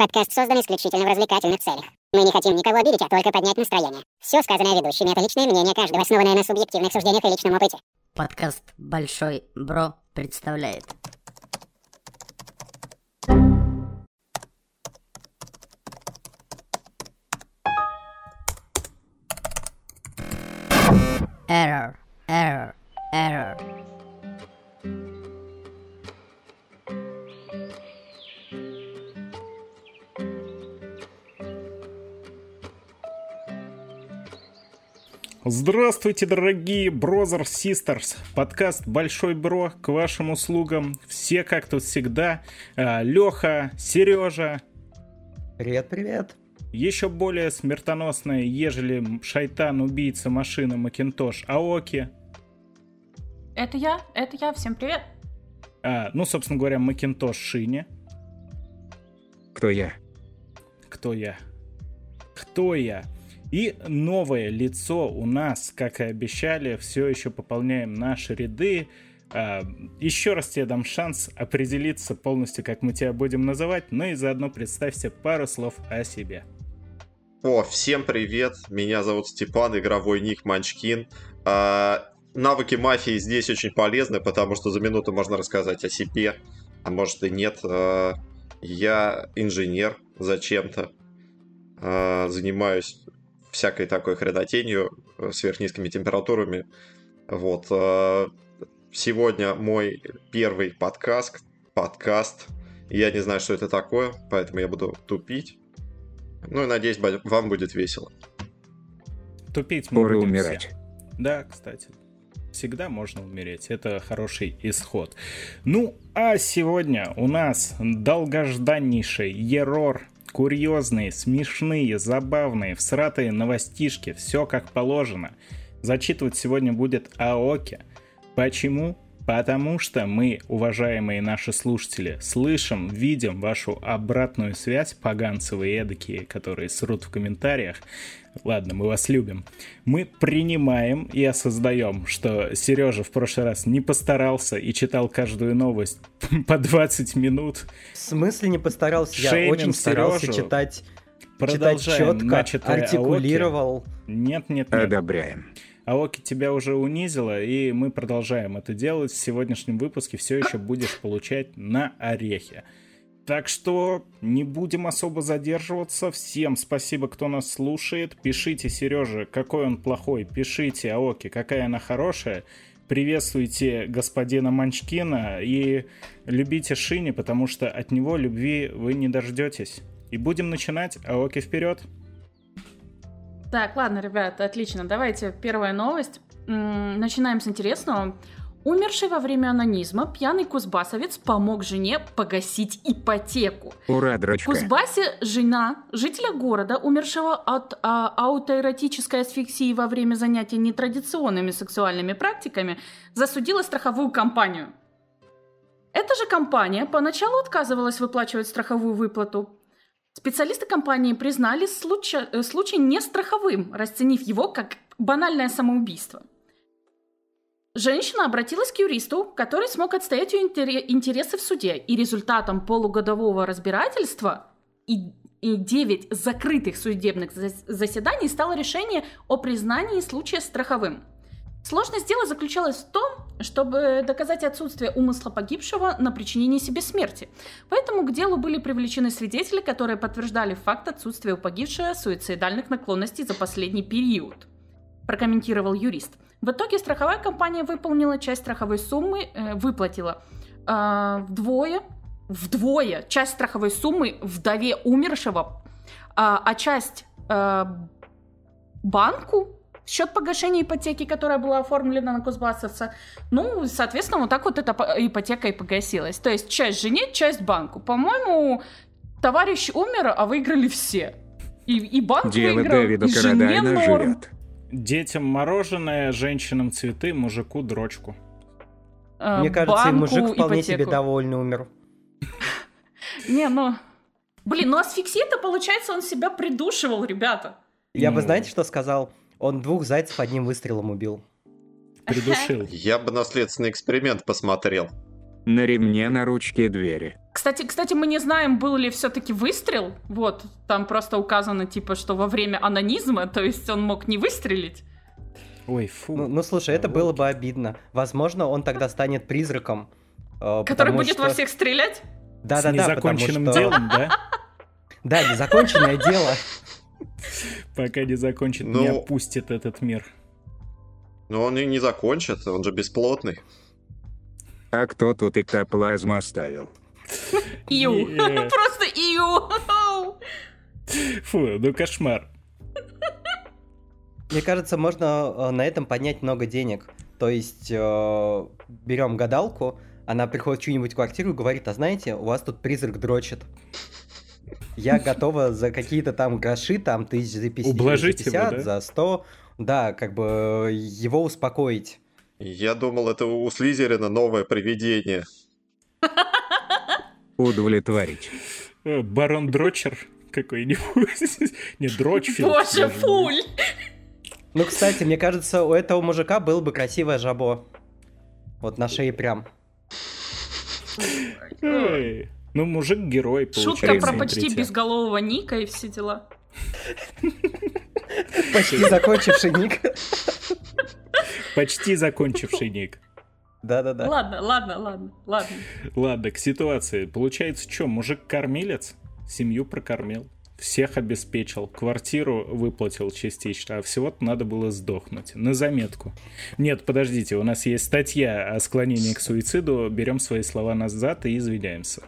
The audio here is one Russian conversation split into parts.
Подкаст создан исключительно в развлекательных целях. Мы не хотим никого обидеть, а только поднять настроение. Все сказанное ведущими — это личное мнение каждого, основанное на субъективных суждениях и личном опыте. Подкаст «Большой Бро» представляет. Error, error, error. Здравствуйте, дорогие Brothers Sisters! Подкаст Большой Бро к вашим услугам. Все как тут всегда. А, Леха, Сережа. Привет, привет. Еще более смертоносная, ежели шайтан, убийца машины Макинтош Аоки. Это я, это я, всем привет. А, ну, собственно говоря, Макинтош Шине. Кто я? Кто я? Кто я? И новое лицо у нас, как и обещали, все еще пополняем наши ряды. А, еще раз тебе дам шанс определиться полностью, как мы тебя будем называть, ну и заодно представься пару слов о себе. О, всем привет, меня зовут Степан, игровой ник Манчкин. А, навыки мафии здесь очень полезны, потому что за минуту можно рассказать о себе, а может и нет. А, я инженер зачем-то, а, занимаюсь всякой такой хренотенью, э, сверхнизкими температурами. Вот. э, Сегодня мой первый подкаст. Подкаст. Я не знаю, что это такое, поэтому я буду тупить. Ну и надеюсь, вам будет весело. Тупить мы Скоро будем умирать. все. Да, кстати. Всегда можно умереть. Это хороший исход. Ну, а сегодня у нас долгожданнейший ерор. Курьезные, смешные, забавные, всратые новостишки. Все как положено. Зачитывать сегодня будет Аоки. Почему? Потому что мы, уважаемые наши слушатели, слышим, видим вашу обратную связь, поганцевые эдакие, которые срут в комментариях. Ладно, мы вас любим. Мы принимаем и осознаем, что Сережа в прошлый раз не постарался и читал каждую новость по 20 минут. В смысле не постарался? Я Шеймим очень старался Сережу. читать, читать четко, начатое артикулировал. Нет, нет, нет. Одобряем. Аоки тебя уже унизила, и мы продолжаем это делать. В сегодняшнем выпуске все еще будешь получать на орехи. Так что не будем особо задерживаться. Всем спасибо, кто нас слушает. Пишите Сереже, какой он плохой. Пишите Аоки, какая она хорошая. Приветствуйте господина Манчкина и любите Шини, потому что от него любви вы не дождетесь. И будем начинать. Аоки вперед. Так, ладно, ребята, отлично. Давайте первая новость. Начинаем с интересного. Умерший во время анонизма пьяный кузбассовец помог жене погасить ипотеку. Ура, В дрочка. Кузбассе жена жителя города, умершего от а, аутоэротической асфиксии во время занятия нетрадиционными сексуальными практиками, засудила страховую компанию. Эта же компания поначалу отказывалась выплачивать страховую выплату. Специалисты компании признали случай, э, случай нестраховым, расценив его как банальное самоубийство. Женщина обратилась к юристу, который смог отстоять ее интере- интересы в суде, и результатом полугодового разбирательства и, и 9 закрытых судебных зас- заседаний стало решение о признании случая страховым. Сложность дела заключалась в том, чтобы доказать отсутствие умысла погибшего на причинение себе смерти. Поэтому к делу были привлечены свидетели, которые подтверждали факт отсутствия у погибшего суицидальных наклонностей за последний период, прокомментировал юрист. В итоге страховая компания выполнила часть страховой суммы, э, выплатила э, вдвое, вдвое часть страховой суммы вдове умершего, а, а часть э, банку счет погашения ипотеки, которая была оформлена на Кузбассовца. Ну, соответственно, вот так вот эта по- ипотека и погасилась. То есть часть жене, часть банку. По-моему, товарищ умер, а выиграли все. И, и банк Дело выиграл, Дэвида и жене норм. жрет. Детям мороженое, женщинам цветы, мужику дрочку. Э, Мне кажется, и банку, мужик вполне ипотеку. себе довольный умер. Не, ну... Блин, ну асфиксия-то, получается, он себя придушивал, ребята. Я бы, Ну. знаете, что сказал? Он двух зайцев одним выстрелом убил. Придушил. Я бы наследственный эксперимент посмотрел. На ремне на ручке двери. Кстати, кстати, мы не знаем, был ли все-таки выстрел. Вот, там просто указано, типа, что во время анонизма, то есть он мог не выстрелить. Ой, фу. Ну, ну, слушай, это было бы обидно. Возможно, он тогда станет призраком. э, Который будет что- во всех стрелять? Да, С да, да, потому незаконченным что- делом, да? Да, незаконченное дело. Пока не закончит, Ну- не опустит этот мир. Но он и не закончит, он же бесплотный. А кто тут эктоплазму оставил? Ию. Не. Просто ию. Фу, ну кошмар. Мне кажется, можно э, на этом поднять много денег. То есть э, берем гадалку, она приходит в чью-нибудь квартиру и говорит, а знаете, у вас тут призрак дрочит. Я готова за какие-то там гроши, там тысяч за 50, Ублажить за, его, 50, да? за 100, да, как бы э, его успокоить. Я думал, это у Слизерина новое привидение. Удовлетворить. Э, Барон Дрочер какой-нибудь. Не, Дрочфилд. Боже, фуль. Ну, кстати, мне кажется, у этого мужика было бы красивое жабо. Вот на шее прям. Эй, Ну, мужик-герой, Шутка получается, про почти смотрите. безголового Ника и все дела. Почти закончивший ник. Почти закончивший ник. Да-да-да. Ладно, ладно, ладно, ладно. Ладно, к ситуации. Получается, что, мужик-кормилец? Семью прокормил. Всех обеспечил, квартиру выплатил частично, а всего-то надо было сдохнуть. На заметку. Нет, подождите, у нас есть статья о склонении к суициду. Берем свои слова назад и извиняемся.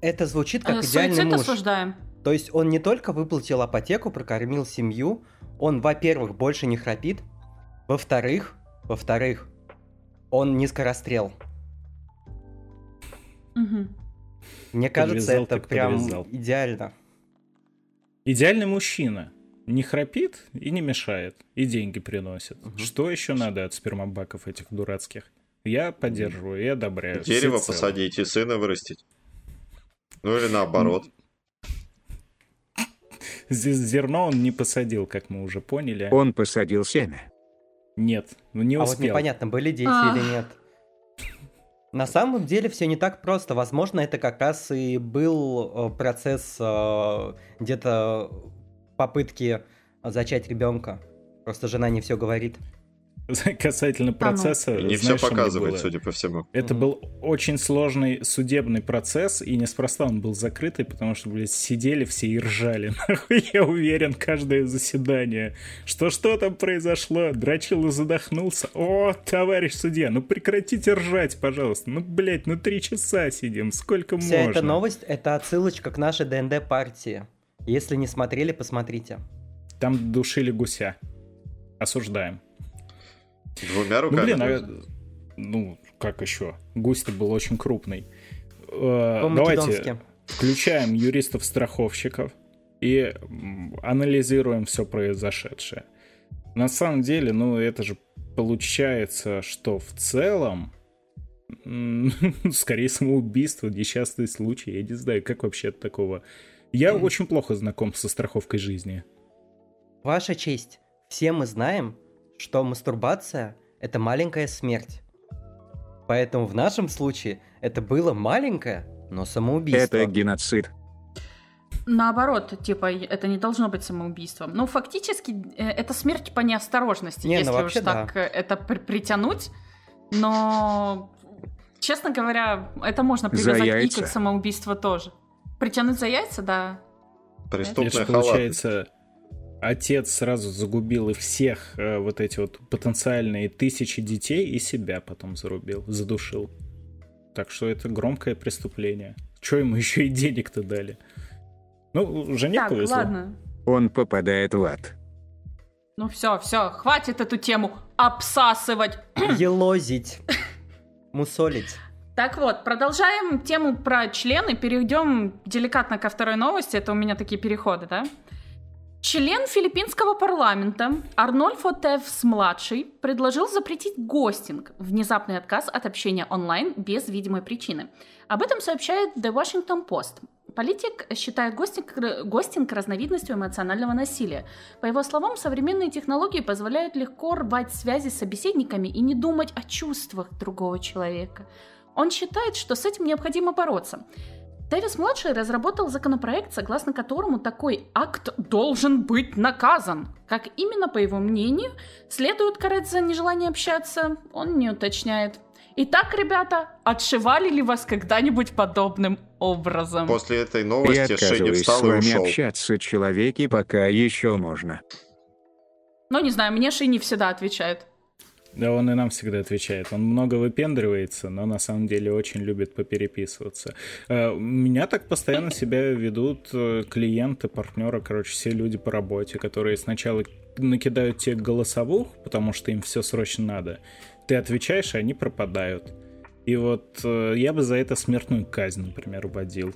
Это звучит как Э, идеальный Суицид муж. осуждаем. То есть он не только выплатил апотеку, прокормил семью, он, во-первых, больше не храпит, во-вторых, во-вторых, он не скорострел. Мгм. Мне кажется, Подвязал это прям подвязал. идеально. Идеальный мужчина. Не храпит и не мешает. И деньги приносит. Мгм. Что еще надо от спермобаков этих дурацких? Я поддерживаю и одобряю. Дерево посадить и сына вырастить. Ну или наоборот. З- Зерно он не посадил, как мы уже поняли. Он посадил семя. Нет, ну не а вот успел. непонятно, были дети Ах. или нет. На самом деле все не так просто. Возможно, это как раз и был э, процесс э, где-то попытки зачать ребенка. Просто жена не все говорит. Касательно процесса, И не знаешь, все показывает, было? судя по всему. Это был очень сложный судебный процесс, и неспроста он был закрытый, потому что, блядь, сидели все и ржали. Нахуй, я уверен, каждое заседание. Что что там произошло? Драчил и задохнулся. О, товарищ судья, ну прекратите ржать, пожалуйста. Ну, блядь, ну три часа сидим, сколько Вся можно? эта новость это отсылочка к нашей ДНД партии. Если не смотрели, посмотрите. Там душили гуся. Осуждаем. Двумя Ну, руками. блин, а, ну, как еще? Гусь-то был очень крупный. Э. Давайте включаем юристов-страховщиков и анализируем все произошедшее. На самом деле, ну, это же получается, что в целом, скорее самоубийство, несчастный случай, я не знаю, как вообще от такого. Я Мгм. очень плохо знаком со страховкой жизни. Ваша честь, все мы знаем, что мастурбация – это маленькая смерть. Поэтому в нашем случае это было маленькое, но самоубийство. Это геноцид. Наоборот, типа, это не должно быть самоубийством. Ну, фактически, э, это смерть по неосторожности, Не, ну если вообще уж да. так э, это при- притянуть. Но, честно говоря, это можно За привязать и яйца. как самоубийство тоже. Притянуть за яйца, да. Это Преступная халатность. получается, отец сразу загубил и всех э, вот эти вот потенциальные тысячи детей и себя потом зарубил, задушил. Так что это громкое преступление. Че ему еще и денег-то дали? Ну, жене так, повезло. ладно. Он попадает в ад. Ну все, все, хватит эту тему обсасывать. Елозить. Мусолить. Так вот, продолжаем тему про члены, перейдем деликатно ко второй новости, это у меня такие переходы, да? Член филиппинского парламента Арнольфо Тевс-младший предложил запретить гостинг, внезапный отказ от общения онлайн без видимой причины. Об этом сообщает The Washington Post. Политик считает гостинг, гостинг разновидностью эмоционального насилия. По его словам, современные технологии позволяют легко рвать связи с собеседниками и не думать о чувствах другого человека. Он считает, что с этим необходимо бороться. Дэвис-младший разработал законопроект, согласно которому такой акт должен быть наказан. Как именно, по его мнению, следует карать за нежелание общаться, он не уточняет. Итак, ребята, отшивали ли вас когда-нибудь подобным образом? После этой Я новости Шенни отказываюсь с встал и вами ушел. общаться, человеки, пока еще можно. Ну, не знаю, мне Ши не всегда отвечает. Да он и нам всегда отвечает. Он много выпендривается, но на самом деле очень любит попереписываться. Э, Меня так постоянно себя ведут э, клиенты, партнеры, короче, все люди по работе, которые сначала накидают тебе голосовух, потому что им все срочно надо. Ты отвечаешь, и они пропадают. И вот э, я бы за это смертную казнь, например, вводил.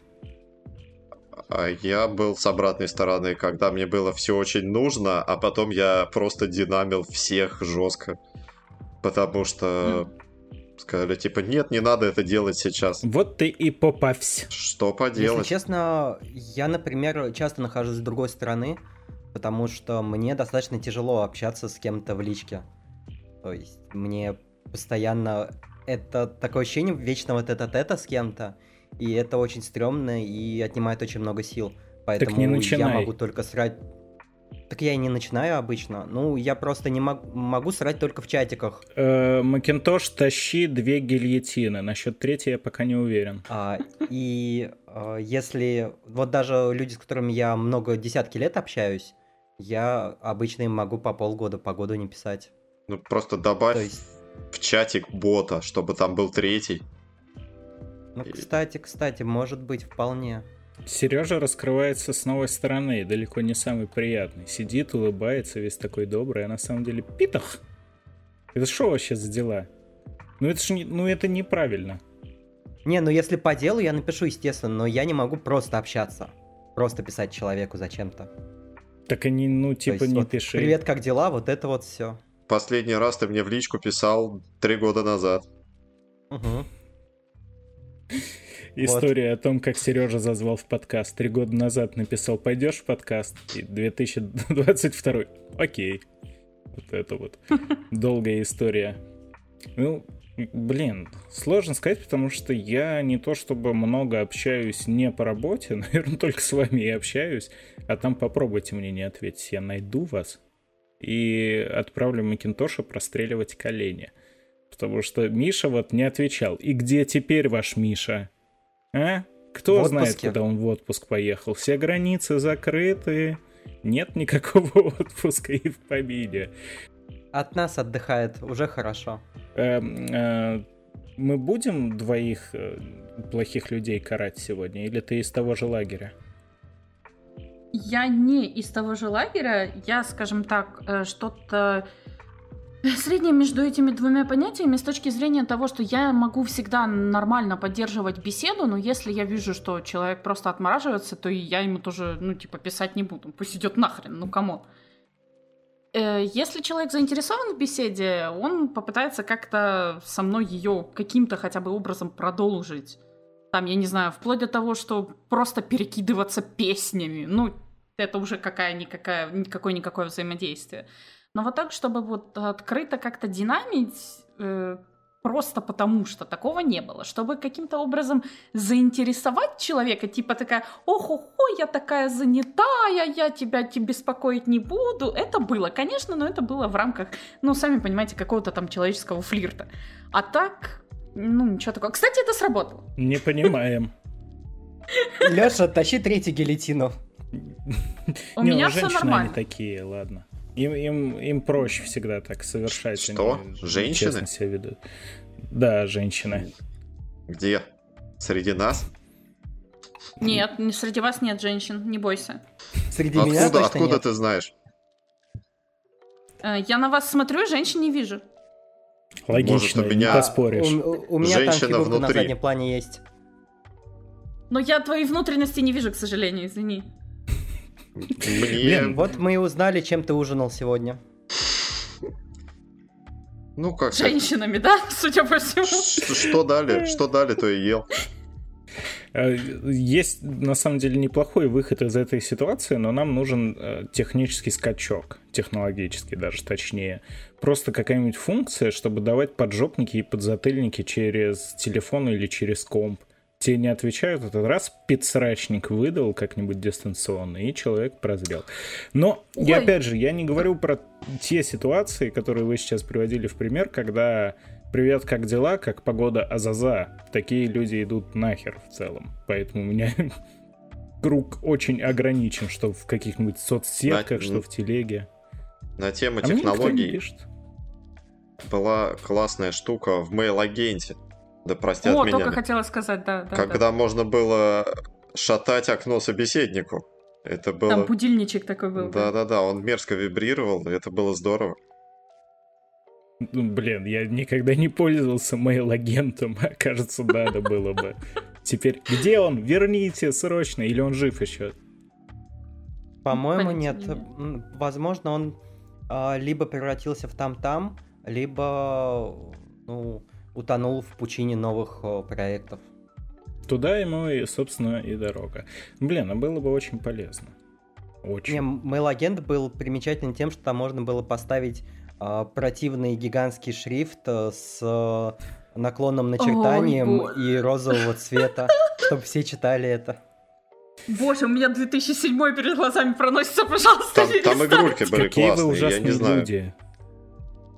А я был с обратной стороны, когда мне было все очень нужно, а потом я просто динамил всех жестко. Потому что сказали, типа, нет, не надо это делать сейчас. Вот ты и попавсь. Что Если поделать? честно, я, например, часто нахожусь с другой стороны, потому что мне достаточно тяжело общаться с кем-то в личке. То есть мне постоянно это такое ощущение вечного тета-тета с кем-то, и это очень стрёмно и отнимает очень много сил. Поэтому не я начинай. могу только срать... Так я и не начинаю обычно. Ну, я просто не мог- могу срать только в чатиках. Э, Макинтош, тащи две гильотины. Насчет третьей я пока не уверен. А, и а, если вот даже люди, с которыми я много десятки лет общаюсь, я обычно им могу по полгода по году не писать. Ну, просто добавь То есть, в чатик бота, чтобы там был третий. ну, И- кстати, кстати, может быть, вполне. Сережа раскрывается с новой стороны, и далеко не самый приятный. Сидит, улыбается, весь такой добрый, а на самом деле питах. Это что вообще за дела? Ну это ж не, ну это неправильно. Не, ну если по делу, я напишу, естественно, но я не могу просто общаться. Просто писать человеку зачем-то. Так они, ну То типа есть не вот, пиши. Привет, как дела? Вот это вот все. Последний раз ты мне в личку писал три года назад. История о том, как Сережа зазвал в подкаст. Три года назад написал, пойдешь в подкаст? И 2022. Окей. Вот это вот. Долгая история. Ну, блин, сложно сказать, потому что я не то чтобы много общаюсь не по работе, наверное, только с вами и общаюсь, а там попробуйте мне не ответить. Я найду вас и отправлю Макинтоша простреливать колени. Потому что Миша вот не отвечал. И где теперь ваш Миша? А? Кто В знает, куда он в отпуск поехал? Все границы закрыты. Нет никакого отпуска и в помине. От нас отдыхает, уже хорошо. Эм, э, мы будем двоих э, плохих людей карать сегодня? Или ты из того же лагеря? Я не из того же лагеря, я, скажем так, э, что-то среднее между этими двумя понятиями с точки зрения того, что я могу всегда нормально поддерживать беседу, но если я вижу, что человек просто отмораживается, то и я ему тоже, ну, типа, писать не буду. Пусть идет нахрен, ну, come on. Э, Если человек заинтересован в беседе, он попытается как-то со мной ее каким-то хотя бы образом продолжить. Там, я не знаю, вплоть до того, что просто перекидываться песнями. Ну, это уже какая-никакая, никакое-никакое взаимодействие. Но вот так, чтобы вот открыто как-то динамить, э, просто потому что такого не было. Чтобы каким-то образом заинтересовать человека, типа такая, ох-охо, я такая занятая, я тебя тебе беспокоить не буду. Это было, конечно, но это было в рамках, ну, сами понимаете, какого-то там человеческого флирта. А так, ну, ничего такого. Кстати, это сработало. Не понимаем. Леша, тащи третий гильотину. У Не, меня ну, все женщины нормально. они такие, ладно. Им, им, им проще всегда так совершать. Что? они Женщины? Себя ведут. Да, женщины. Где? Среди нас? Нет, не- среди вас нет женщин, не бойся. Среди меня Откуда, точно откуда нет. ты знаешь? Э, Я на вас смотрю и женщин не вижу. Логично, у не меня- поспоришь. У, у- у меня там Женщина на внутри. заднем плане есть. Но я твои внутренности не вижу, к сожалению, извини. Мне... Блин, Вот мы и узнали, чем ты ужинал сегодня. Ну, как Женщинами, да, судя по всему. Что, что дали? Что дали, то и ел. Э, Есть на самом деле неплохой выход из этой ситуации, но нам нужен э, технический скачок, технологический даже точнее. Просто какая-нибудь функция, чтобы давать поджопники и подзатыльники через телефон или через комп. Тебе не отвечают, этот раз подсрачник выдал как-нибудь дистанционно, и человек прозрел. Но, и Ой. опять же, я не говорю про те ситуации, которые вы сейчас приводили в пример, когда «Привет, как дела? Как погода? Азаза?» Такие люди идут нахер в целом. Поэтому у меня круг очень ограничен, что в каких-нибудь соцсетках, Да, что в телеге. На тему А технологий пишет. была классная штука в mail-агенте. Да простят О, меня. только хотела сказать, да, да, когда можно было шатать окно собеседнику. Это да. было... Там будильничек такой был. да. Да-да-да, он мерзко вибрировал, это было здорово. Ну, блин, я никогда не пользовался мейл-агентом, а кажется, надо было бы. Теперь, где он? Верните срочно, или он жив еще? По-моему, нет. Возможно, он а, либо превратился в там-там, либо ну, утонул в пучине новых а, проектов. Туда ему, и, собственно, и дорога. Блин, а было бы очень полезно. Очень. Не, Mail-агент был примечателен тем, что там можно было поставить а, противный гигантский шрифт а, с а, наклонным начертанием боже. и розового цвета, чтобы все читали это. Боже, у меня 2007 перед глазами проносится, пожалуйста, Там, там игрульки были Какие вы классные, я ужасные не знаю. люди.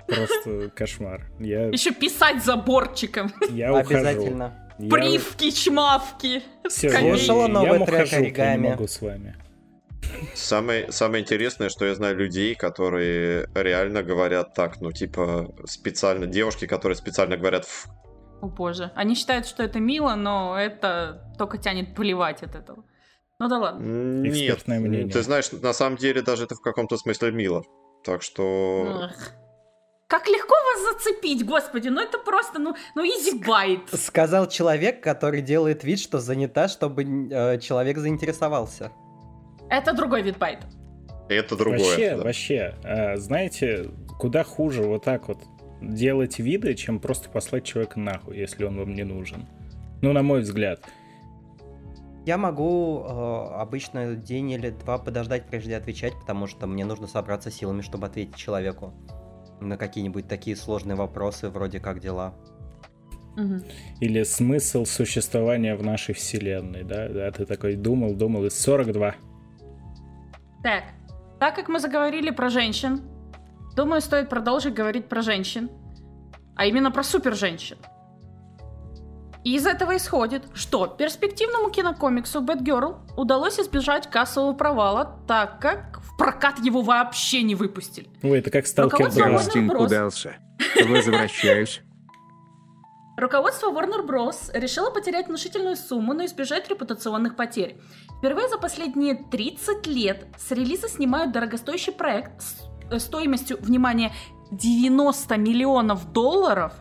Просто кошмар. Я, Еще писать заборчиком. я ухожу. Обязательно. Я- Привки, чмавки. Я- Слушала новый трек я не «Оригами»? могу с вами. Самое, самое интересное, что я знаю людей, которые реально говорят так, ну, типа, специально, девушки, которые специально говорят «ф». О боже. Они считают, что это мило, но это только тянет плевать от этого. Ну да ладно. Нет, Экспертное мнение. ты знаешь, на самом деле даже это в каком-то смысле мило. Так что... Эх. Как легко вас зацепить, господи, ну это просто, ну, ну easy bite. Сказал человек, который делает вид, что занята, чтобы э, человек заинтересовался. Это другой вид байта. Это другое. Вообще, да. вообще, а, знаете, куда хуже вот так вот делать виды, чем просто послать человека нахуй, если он вам не нужен. Ну, на мой взгляд. Я могу э, обычно день или два подождать, прежде отвечать, потому что мне нужно собраться силами, чтобы ответить человеку на какие-нибудь такие сложные вопросы, вроде как дела. Или смысл существования в нашей вселенной, да? Да, ты такой думал, думал, и 42. Так, так как мы заговорили про женщин, думаю, стоит продолжить говорить про женщин, а именно про супер женщин. И из этого исходит, что перспективному кинокомиксу Batgirl удалось избежать кассового провала, так как в прокат его вообще не выпустили. Ой, это как Сталкер Руководство 2. Warner Кастинг Bros. удался. Возвращаюсь. Руководство Warner Bros. решило потерять внушительную сумму, но избежать репутационных потерь. Впервые за последние 30 лет с релиза снимают дорогостоящий проект с э, стоимостью, внимание, 90 миллионов долларов.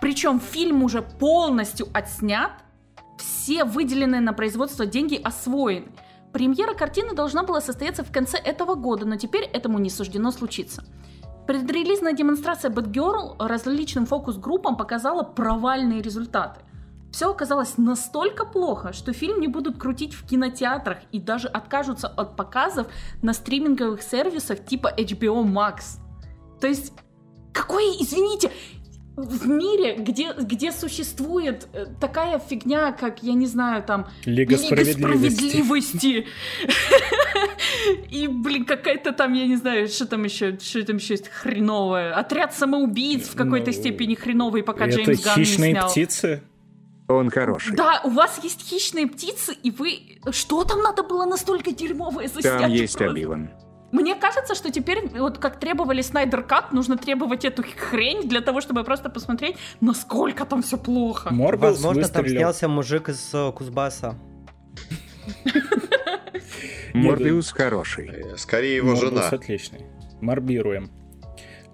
Причем фильм уже полностью отснят, все выделенные на производство деньги освоены. Премьера картины должна была состояться в конце этого года, но теперь этому не суждено случиться. Предрелизная демонстрация Batgirl различным фокус-группам показала провальные результаты. Все оказалось настолько плохо, что фильм не будут крутить в кинотеатрах и даже откажутся от показов на стриминговых сервисах типа HBO Max. То есть, какой, извините, в мире, где, где существует э, такая фигня, как, я не знаю, там, Лига справедливости. справедливости. И, блин, какая-то там, я не знаю, что там еще, что там еще есть хреновое. Отряд самоубийц в какой-то Ну, степени хреновый, пока Джеймс Ганн не хищные птицы? Он хороший. Да, у вас есть хищные птицы, и вы... Что там надо было настолько дерьмовое заснять? Там есть просто? Мне кажется, что теперь, вот как требовали Снайдер Кат, нужно требовать эту хрень для того, чтобы просто посмотреть, насколько там все плохо. Морбиус Возможно, там выстрелил. снялся мужик из э, Кузбасса. Морбиус хороший. Э, Скорее его жена. отличный. Морбируем.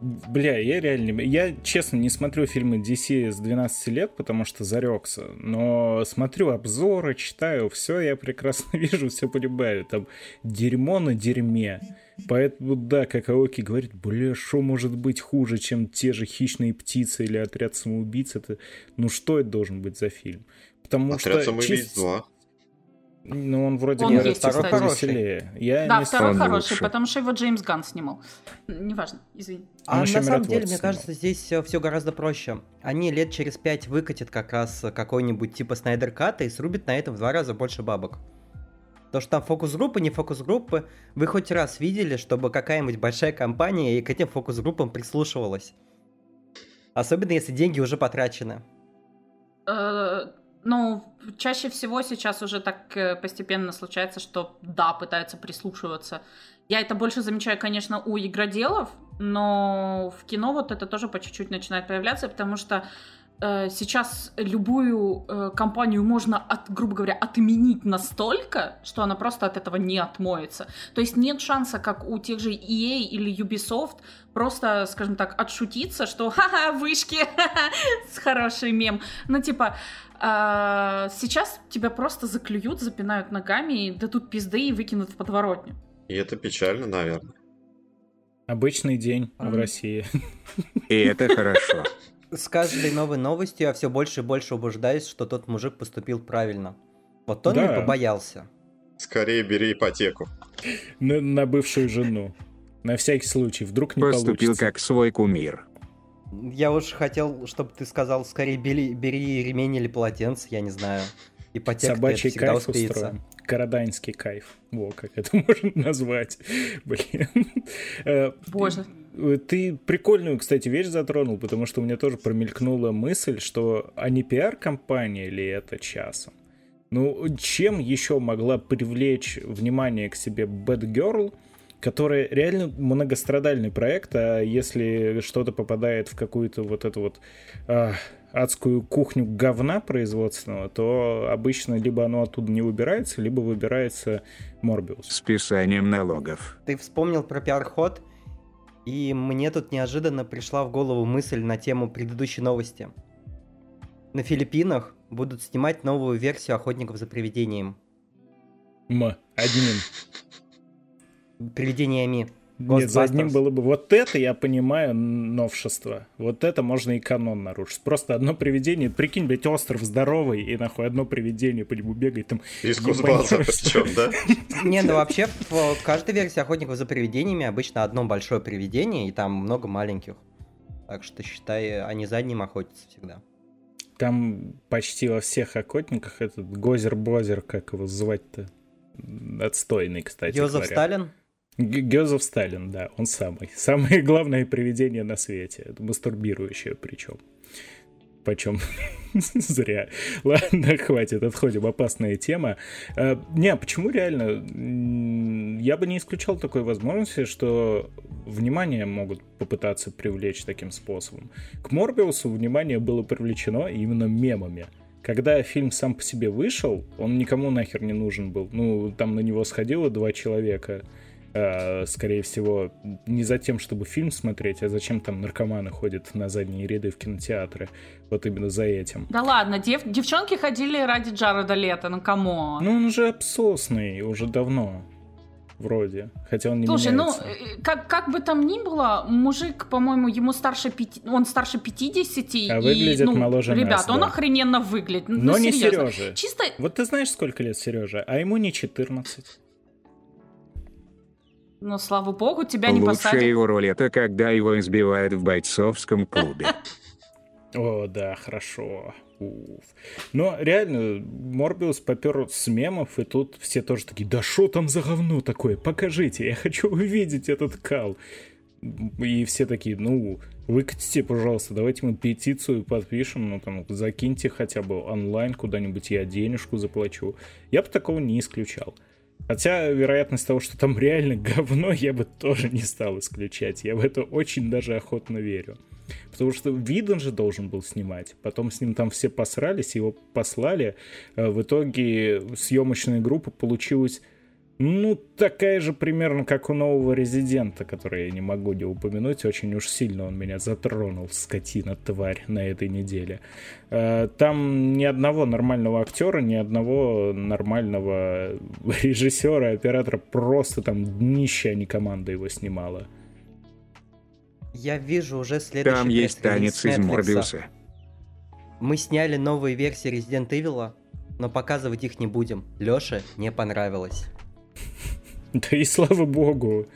Бля, я реально... не- Я, честно, не смотрю фильмы DC с 12 лет, потому что зарекся. Но смотрю обзоры, читаю, все я прекрасно вижу, все понимаю. Там дерьмо на дерьме. Поэтому, да, как Аоки говорит, бля, что может быть хуже, чем те же «Хищные птицы» или «Отряд самоубийц»? Это, ну что это должен быть за фильм? Потому Отряд что... самоубийц чисто- 2. Ну, он вроде Он есть, типа, кстати. повеселее. Я Да, не второй Он хороший, лучше. потому что его Джеймс Ганн снимал. Неважно, извини. А на самом деле, мне снимал. кажется, здесь все гораздо проще. Они лет через пять выкатят как раз какой-нибудь типа Снайдер Ката и срубят на этом в два раза больше бабок. То, что там фокус-группы, не фокус-группы, вы хоть раз видели, чтобы какая-нибудь большая компания и к этим фокус-группам прислушивалась? Особенно если деньги уже потрачены. Э, Ну, чаще всего сейчас уже так э, постепенно случается, что да, пытаются прислушиваться. Я это больше замечаю, конечно, у игроделов, но в кино вот это тоже по чуть-чуть начинает появляться, потому что сейчас любую э, компанию можно, от, грубо говоря, отменить настолько, что она просто от этого не отмоется. То есть нет шанса, как у тех же EA или Ubisoft, просто, скажем так, отшутиться, что ха-ха, вышки, с хороший мем. Ну, типа, а, сейчас тебя просто заклюют, запинают ногами, и дадут пизды и выкинут в подворотню. И это печально, наверное. Обычный день в Ага. России. И это хорошо. С каждой новой новостью я все больше и больше убеждаюсь, что тот мужик поступил правильно. Вот он не Да. побоялся. Скорее бери ипотеку. На, на бывшую жену. На всякий случай, вдруг не Поступил получится. как свой кумир. Я уж хотел, чтобы ты сказал, скорее бери, бери ремень или полотенце, я не знаю. Ипотека Собачий всегда кайф успеется. устроим. Караданский кайф. Во, как это можно назвать. Блин. Э, Боже. э, Ты прикольную, кстати, вещь затронул, потому что у меня тоже промелькнула мысль, что а не пиар-компания ли это часом? Ну, чем еще могла привлечь внимание к себе Bad Girl, которая реально многострадальный проект, а если что-то попадает в какую-то вот эту вот а, адскую кухню говна производственного, то обычно либо оно оттуда не выбирается, либо выбирается Морбиус. Списанием налогов. Ты вспомнил про пиар-ход, и мне тут неожиданно пришла в голову мысль на тему предыдущей новости. На Филиппинах будут снимать новую версию «Охотников за привидением». М, одним. Привидениями. Нет, за одним было бы... Вот это я понимаю новшество. Вот это можно и канон нарушить. Просто одно привидение... Прикинь, блядь, остров здоровый, и нахуй одно привидение по нему бегает там... Из ебать Кузбасса просто. причем, да? Не, ну вообще в каждой версии «Охотников за привидениями» обычно одно большое привидение, и там много маленьких. Так что, считай, они за одним охотятся всегда. Там почти во всех охотниках этот Гозер-Бозер, как его звать-то? Отстойный, кстати Йозеф говоря. Сталин? Г- Гёзеф Сталин, да, он самый. Самое главное привидение на свете. Мастурбирующее причем. Почем зря. Ладно, хватит, отходим. Опасная тема. А, не, почему реально? Я бы не исключал такой возможности, что внимание могут попытаться привлечь таким способом. К Морбиусу внимание было привлечено именно мемами. Когда фильм сам по себе вышел, он никому нахер не нужен был. Ну, там на него сходило два человека. А, скорее всего, не за тем, чтобы фильм смотреть, а зачем там наркоманы ходят на задние ряды в кинотеатры. Вот именно за этим. Да ладно, дев- девчонки ходили ради Джареда Лето, ну кому? Ну, он уже обсосный, уже давно. Вроде. Хотя он не Слушай, ну, меняется. э, как, как бы там ни было, мужик, по-моему, ему старше пяти, он старше 50, А и, выглядит ну, моложе ребят, нас, он да. охрененно выглядит. Ну, Но не серьезно. Сережа. Чисто, Вот ты знаешь, сколько лет Сережа, а ему не 14. Ну, слава богу, тебя не Лучшая посадят. его роль это когда его избивают в бойцовском клубе. О, да, хорошо. Уф. Но реально, Морбиус попер с мемов, и тут все тоже такие, да что там за говно такое? Покажите, я хочу увидеть этот кал. И все такие, ну, выкатите, пожалуйста, давайте мы петицию подпишем, ну, там, закиньте хотя бы онлайн куда-нибудь, я денежку заплачу. Я бы такого не исключал. Хотя вероятность того, что там реально говно, я бы тоже не стал исключать. Я в это очень даже охотно верю. Потому что Видон же должен был снимать. Потом с ним там все посрались, его послали. А В итоге съемочная группа получилась, ну, такая же примерно, как у нового резидента, который я не могу не упомянуть. Очень уж сильно он меня затронул, скотина, тварь, на этой неделе. А, Там ни одного нормального актера, ни одного нормального режиссера, оператора. Просто там днище, а не команда его снимала. Я вижу уже следующий Там есть танец из. Морбиуса. Мы сняли новые версии Resident Evil, но показывать их не будем. Лёше не понравилось. Да и слава богу,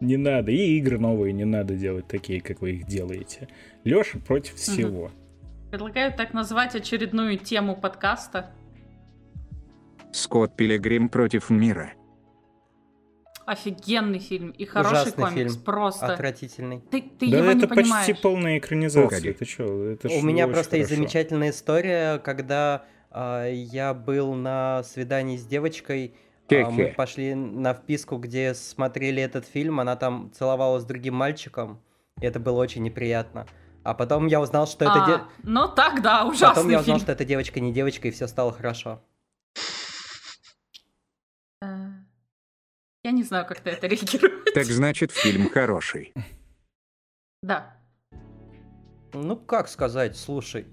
не надо. И игры новые не надо делать такие, как вы их делаете. Леша против всего. Предлагаю так назвать очередную тему подкаста. Скотт Пилигрим против мира. Офигенный фильм и хороший Ужасный комикс. фильм. Просто. Отвратительный. Ты, ты да его это не почти понимаешь. полная экранизация. Погоди. Ты чё, это У меня просто есть хорошо. замечательная история, когда а, я был на свидании с девочкой. А, Хе-хе. мы пошли на вписку, где смотрели этот фильм. Она там целовалась с другим мальчиком. И это было очень неприятно. А потом я узнал, что это А, де- Ну так, да, ужасный Потом я узнал, фильм. что эта девочка не девочка, и все стало хорошо. Э, Я не знаю, как ты это реагируешь. Так значит, фильм хороший. Да. Ну, как сказать, слушай.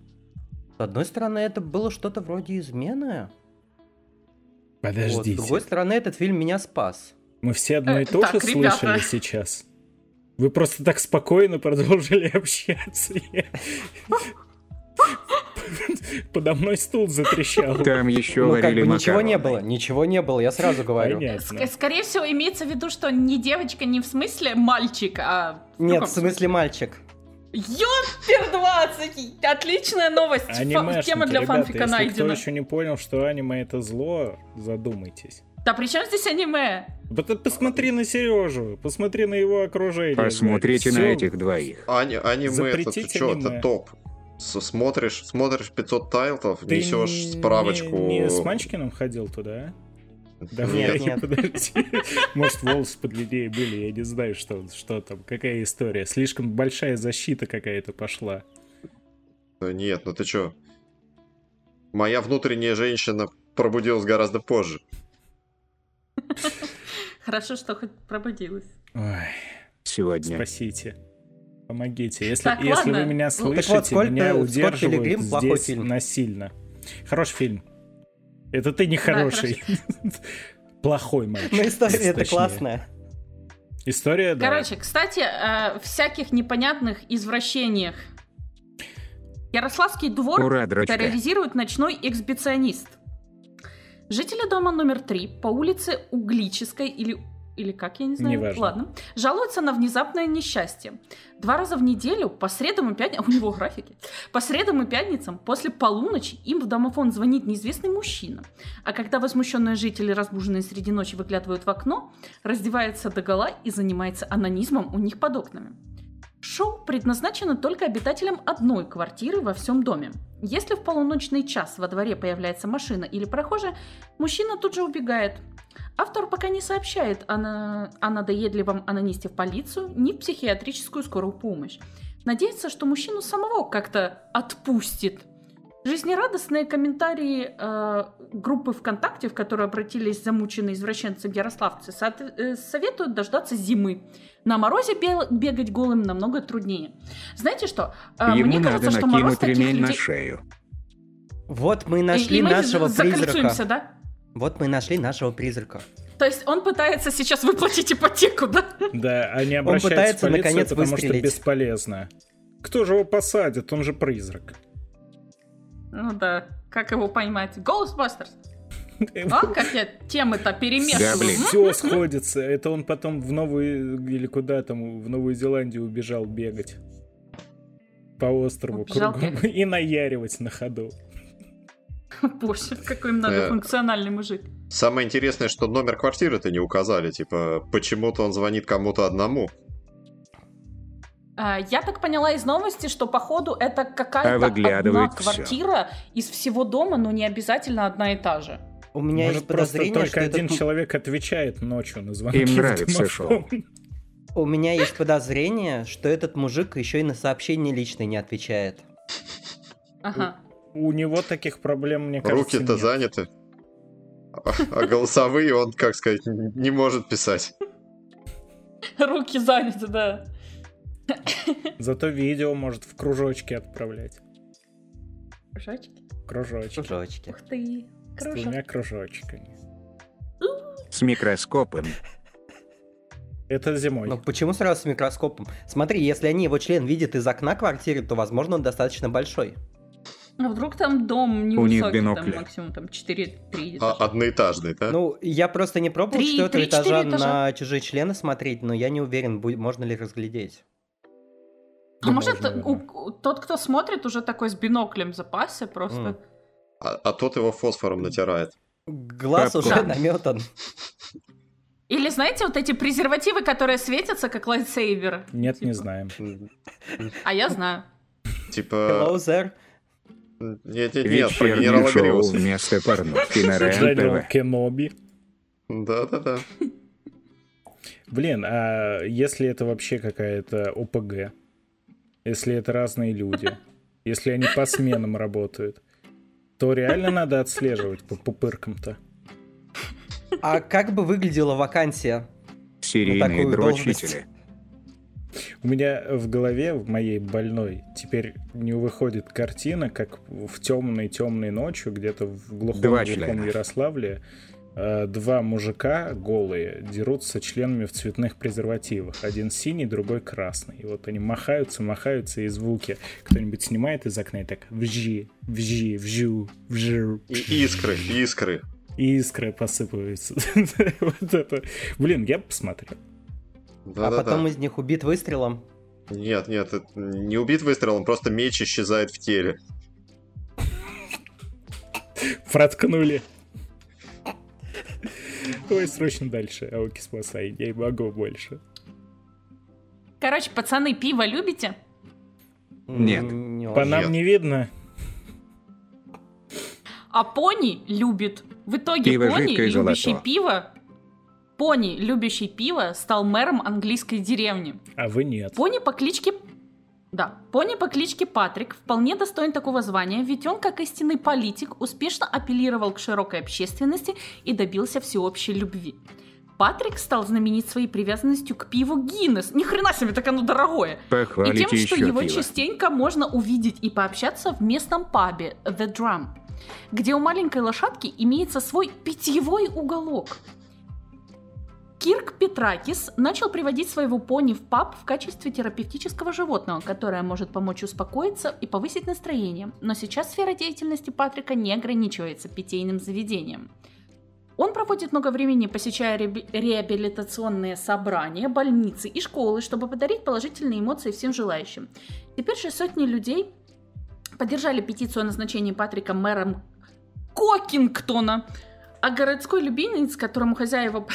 С одной стороны, это было что-то вроде измены. Вот, Подождите. С другой стороны, этот фильм меня спас. Мы все одно и Э, то же ребята. слышали сейчас. Вы просто так спокойно продолжили общаться. Подо мной стул затрещал. Там еще ну, как варили бы ничего не было, ничего не было, я сразу говорю. Ск- скорее всего, имеется в виду, что не девочка не в смысле мальчик, а... в Нет, в смысле мальчик. Ёпер 20! Отличная новость! Фа- Тема для ребята, фанфика если найдена. кто еще не понял, что аниме это зло, задумайтесь. Да при чем здесь аниме? Ты посмотри на Сережу, посмотри на его окружение. Посмотрите Всё. на этих двоих. Ани- аниме это Запретить что, аниме. это топ. С- Смотришь, смотришь 500 тайлтов, Ты несешь не- справочку. Не, не с Манчкиным ходил туда, а? Давай, Нет, нет. подожди. Может, волосы подлиннее были, я не знаю, что, что там, какая история. Слишком большая защита какая-то пошла. Да Нет, ну ты чё? Моя внутренняя женщина пробудилась гораздо позже. Хорошо, что хоть пробудилась. Ой, Сегодня. спасите. Помогите. Если, Так, если ладно. вы меня Ну, слышите, так вот, Скотт- меня удерживают Пилигрим здесь фильм. насильно. Хороший фильм. Это ты не хороший. Плохой мальчик. Ну, история это классная. История, да. Короче, кстати, о всяких непонятных извращениях. Ярославский двор Ура, дрочка. терроризирует ночной эксбиционист. Жители дома номер три по улице Углической или или как, я не знаю, Неважно. ладно, жалуются на внезапное несчастье. Два раза в неделю, по средам и пятницам, у него графики, по средам и пятницам после полуночи им в домофон звонит неизвестный мужчина. А когда возмущенные жители, разбуженные среди ночи, выглядывают в окно, раздевается догола и занимается анонизмом у них под окнами. Шоу предназначено только обитателям одной квартиры во всем доме. Если в полуночный час во дворе появляется машина или прохожий, мужчина тут же убегает. Автор пока не сообщает о, на- о надоедливом анонисте в полицию, ни в психиатрическую скорую помощь. Надеется, что мужчину самого как-то отпустит. Жизнерадостные комментарии э, группы ВКонтакте, в которую обратились замученные извращенцы-ярославцы, соот- э, советуют дождаться зимы. На морозе бе- бегать голым намного труднее. Знаете что? Э, Ему Мне надо кажется, что мороз таких на людей... шею. Вот мы нашли и мы нашего закольцуемся, призрака. да? Вот мы нашли нашего призрака. То есть он пытается сейчас выплатить ипотеку, да? Да, они обращаются пытается, в полицию, наконец, потому выстрелить. что бесполезно. Кто же его посадит? Он же призрак. Ну да, как его поймать? Ghostbusters. А, как я темы-то перемешиваю. Да, блин. Все сходится. Это он потом в новую или куда там в Новую Зеландию убежал бегать по острову Убежал кругом и наяривать на ходу. Боже, какой многофункциональный мужик. Самое интересное, что номер квартиры-то не указали. Типа, почему-то он звонит кому-то одному. А, Я так поняла из новости, что походу это А какая-то одна выглядывает всё. квартира из всего дома, но не обязательно одна и та же. У меня Может, есть просто подозрение, только что этот один м- человек отвечает ночью на звонки Им нравится домофон. У меня есть подозрение, что этот мужик еще и на сообщения личные не отвечает. Ага. У него таких проблем, мне кажется, Руки-то нет. заняты. А, а голосовые он, как сказать, не может писать. Руки заняты, да. Зато видео может в кружочки отправлять. Кружочки. Кружочки. Кружочки. Ух ты. С Кружок. двумя кружочками. С микроскопом. Это зимой. Но почему сразу с микроскопом? Смотри, если они его член видят из окна квартиры, то, возможно, он достаточно большой. А вдруг там дом У них невысокий, там бинокли. максимум там 4-3 А, одноэтажный, да? Ну, я просто не пробовал Три- четвертого три-четыре этажа этажа. на чужие члены смотреть, но я не уверен, можно ли разглядеть. А Да может, у- тот, кто смотрит, уже такой с биноклем в запасе просто. М. А, а тот его фосфором натирает. Глаз Капком. уже наметан. Или знаете, вот эти презервативы, которые светятся, как лайтсейбер? Нет, не Типа. знаем. А я знаю. Типа... Hello there. Нет, нет, нет, про генерала Гриуса. вместо порнухи на РЕН-ТВ. Кеноби. Да-да-да. Блин, а если это вообще какая-то ОПГ? Если это разные люди? Если они по сменам работают? То реально надо отслеживать по пупыркам-то. А как бы выглядела вакансия? Серийные дрочители. У меня в голове, в моей больной, теперь не выходит картина, как в темной темной ночью, где-то в глухом, глухом. Ярославле, э, два мужика голые дерутся членами в цветных презервативах. Один синий, другой красный. И вот они махаются, махаются, и звуки кто-нибудь снимает из окна и так вжи, вжи, вжу, вжу. И искры, искры. И искры посыпаются. Вот это. Блин, я бы посмотрел. А Да-да-да. потом из них убит выстрелом. Нет, нет, это не убит выстрелом, просто меч исчезает в теле. Проткнули. Ой, срочно дальше. Ауки спасай, я не могу больше. Короче, пацаны, пиво любите? Нет. По нам не видно. А пони любит. В итоге Пиво пони, любящий пиво, пони, любящий пиво, стал мэром английской деревни. А вы нет. Пони по кличке... Да, пони по кличке Патрик вполне достоин такого звания, ведь он, как истинный политик, успешно апеллировал к широкой общественности и добился всеобщей любви. Патрик стал знаменит своей привязанностью к пиву Гиннес. Ни хрена себе, так оно дорогое. И Похвалите тем, что его пиво. частенько можно увидеть и пообщаться в местном пабе The Drum, где у маленькой лошадки имеется свой питьевой уголок. Кирк Петракис начал приводить своего пони в паб в качестве терапевтического животного, которое может помочь успокоиться и повысить настроение. Но сейчас сфера деятельности Патрика не ограничивается питейным заведением. Он проводит много времени, посещая реабилитационные собрания, больницы и школы, чтобы подарить положительные эмоции всем желающим. Теперь же сотни людей поддержали петицию о назначении Патрика мэром Кокингтона, а городской любимец, которому хозяева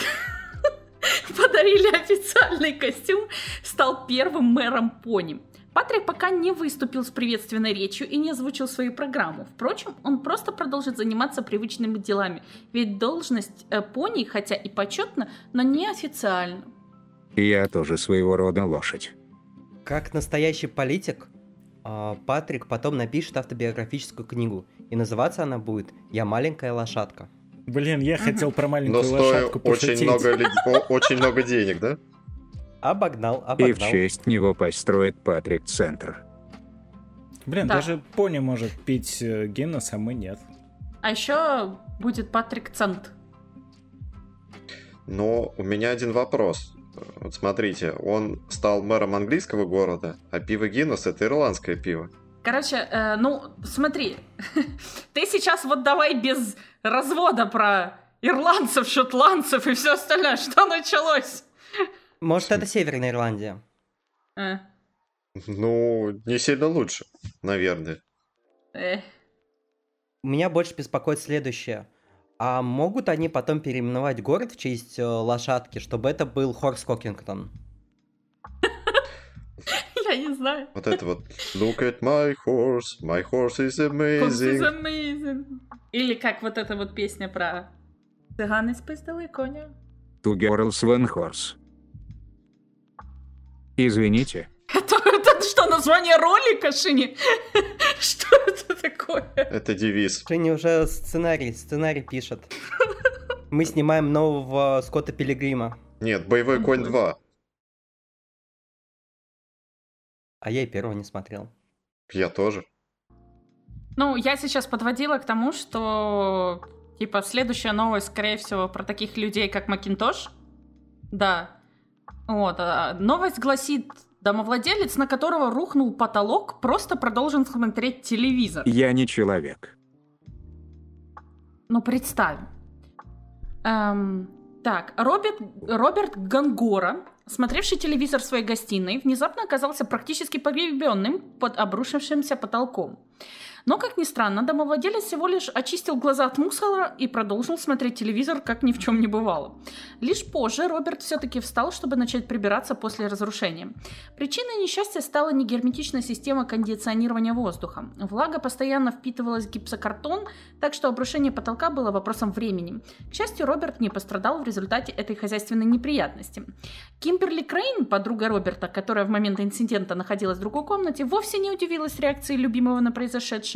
подарили официальный костюм, стал первым мэром пони. Патрик пока не выступил с приветственной речью и не озвучил свою программу. Впрочем, он просто продолжит заниматься привычными делами, ведь должность э, пони, хотя и почетна, но не официально. Я тоже своего рода лошадь. Как настоящий политик, а, Патрик потом напишет автобиографическую книгу. И называться она будет «Я маленькая лошадка». Блин, я хотел про Но маленькую стоит лошадку очень пошутить. много, ли- о- очень много денег, да? Обогнал, И в обогнал. честь него построит Патрик Центр. Блин, Да. даже пони может пить э, Гиннес, а мы нет. А еще будет Патрик Цент. Но у меня один вопрос. Вот смотрите, он стал мэром английского города, а пиво Гиннес это ирландское пиво. Короче, э, ну, смотри, ты сейчас вот давай без развода про ирландцев, шотландцев и все остальное. Что началось? Может, это Северная Ирландия. Э, Ну, не сильно лучше, наверное. э. Меня больше беспокоит следующее. А могут они потом переименовать город в честь э, лошадки, чтобы это был Хорс Кокингтон? Я не знаю. Вот это вот Look at my horse, my horse is Horse is amazing. amazing. Или как вот эта вот песня про цыган спиздили коня. Two girls, one horse. Извините, Это, это что, название ролика, Шини? Что это такое? Это девиз. Женя уже сценарий, сценарий пишет. Мы снимаем нового Скотта Пилигрима. Нет, боевой конь 2. А я и первого не смотрел. Я тоже. Ну, я сейчас подводила к тому, что, типа, следующая новость, скорее всего, про таких людей, как Макинтош. Да. Вот. а новость гласит Домовладелец, на которого рухнул потолок, просто продолжил смотреть телевизор. Я не человек. Ну, представь. Эм, так, Роберт, Роберт Гангора, смотревший телевизор в своей гостиной, внезапно оказался практически погребенным под обрушившимся потолком. Но, как ни странно, домовладелец всего лишь очистил глаза от мусора и продолжил смотреть телевизор, как ни в чем не бывало. Лишь позже Роберт все-таки встал, чтобы начать прибираться после разрушения. Причиной несчастья стала негерметичная система кондиционирования воздуха. Влага постоянно впитывалась в гипсокартон, так что обрушение потолка было вопросом времени. К счастью, Роберт не пострадал в результате этой хозяйственной неприятности. Кимберли Крейн, подруга Роберта, которая в момент инцидента находилась в другой комнате, вовсе не удивилась реакции любимого на произошедшее.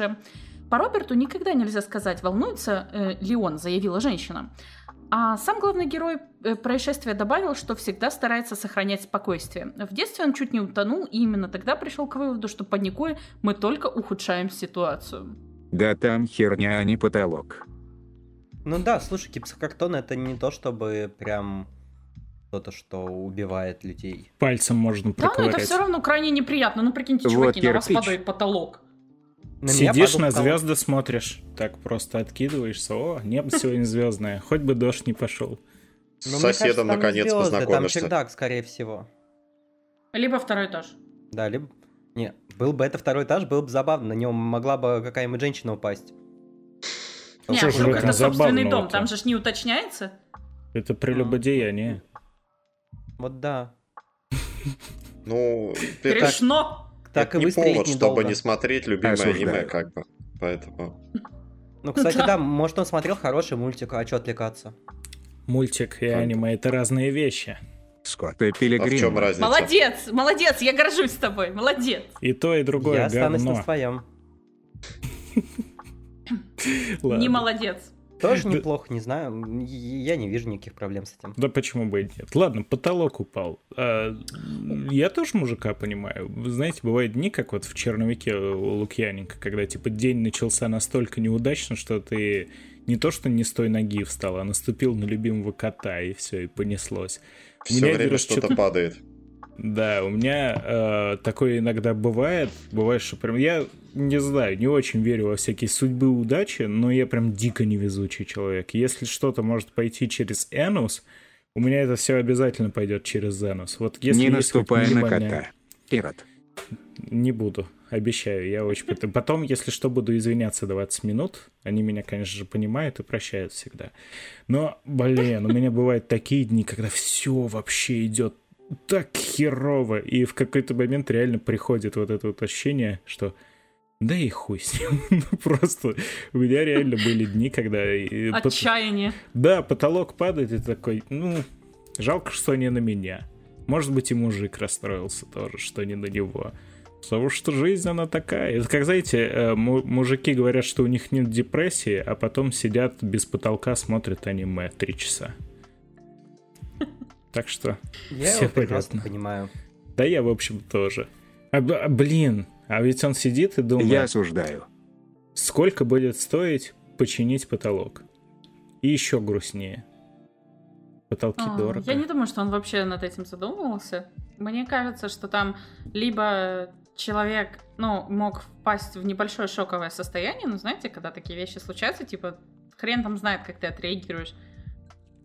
По Роберту никогда нельзя сказать, волнуется э, ли он, заявила женщина. А сам главный герой э, происшествия добавил, что всегда старается сохранять спокойствие. В детстве он чуть не утонул, и именно тогда пришел к выводу, что паникуя мы только ухудшаем ситуацию. Да там херня, а не потолок. Ну да, слушай, гипсокартон это не то, чтобы прям что-то, что убивает людей. Пальцем можно Да, но проковырять. это все равно крайне неприятно. Ну, прикиньте, Вот чуваки, на вас кирпич. падает потолок. На Сидишь на звезды, смотришь. Так просто откидываешься. О, небо сегодня звездное. Хоть бы дождь не пошел. С Ну, соседом наконец звезды, Там чердак, скорее всего. Либо второй этаж. Да, либо... Не, был бы это второй этаж, было бы забавно. На нем могла бы какая-нибудь женщина упасть. Не, что же в вдруг этом это собственный дом, там же ж не уточняется. Это прелюбодеяние. Вот да. Ну, это, Грешно. Так это и не повод, чтобы недолго. не смотреть любимое Осуждаю. аниме, как бы. Поэтому... Ну, кстати, Да. может, он смотрел хороший мультик, а что отвлекаться? Мультик и аниме это разные вещи. Скотт и А в Пилигрим. чем разница? Молодец, молодец, я горжусь тобой, молодец. И то, и другое Я останусь на говно. своем. Не молодец. Тоже неплохо, не знаю. Я не вижу никаких проблем с этим. Да почему бы и нет? Ладно, потолок упал. А, я тоже мужика понимаю. Вы знаете, бывают дни, как вот в черновике у Лукьяненко, когда типа день начался настолько неудачно, что ты не то что не с той ноги встал, а наступил на любимого кота, и все, и понеслось. Все меня время что-то падает. Да, у меня э, такое иногда бывает. Бывает, что прям я не знаю, не очень верю во всякие судьбы удачи, но я прям дико невезучий человек. Если что-то может пойти через Энус, у меня это все обязательно пойдет через Энус. Вот если Не наступай на кота. Ирод. Не буду, обещаю, я очень... пот- Потом, если что, буду извиняться 20 минут. Они меня, конечно же, понимают и прощают всегда. Но, блин, у меня бывают такие дни, когда все вообще идет так херово. И в какой-то момент реально приходит вот это вот ощущение, что да и хуй с ним. Ну, Просто у меня реально были дни, когда... Отчаяние. Да, потолок падает, и такой, ну, жалко, что не на меня. Может быть, и мужик расстроился тоже, что не на него. Потому что жизнь, она такая. Это как, знаете, э, му- мужики говорят, что у них нет депрессии, а потом сидят без потолка, смотрят аниме три часа. Так что, Я Всё его понятно. понимаю. да я, в общем, тоже. А, блин, а ведь он сидит и думает, Я осуждаю. сколько будет стоить починить потолок. И еще грустнее. Потолки А, дорого. Я не думаю, что он вообще над этим задумывался. Мне кажется, что там либо человек, ну, мог впасть в небольшое шоковое состояние, ну, знаете, когда такие вещи случаются, типа, хрен там знает, как ты отреагируешь.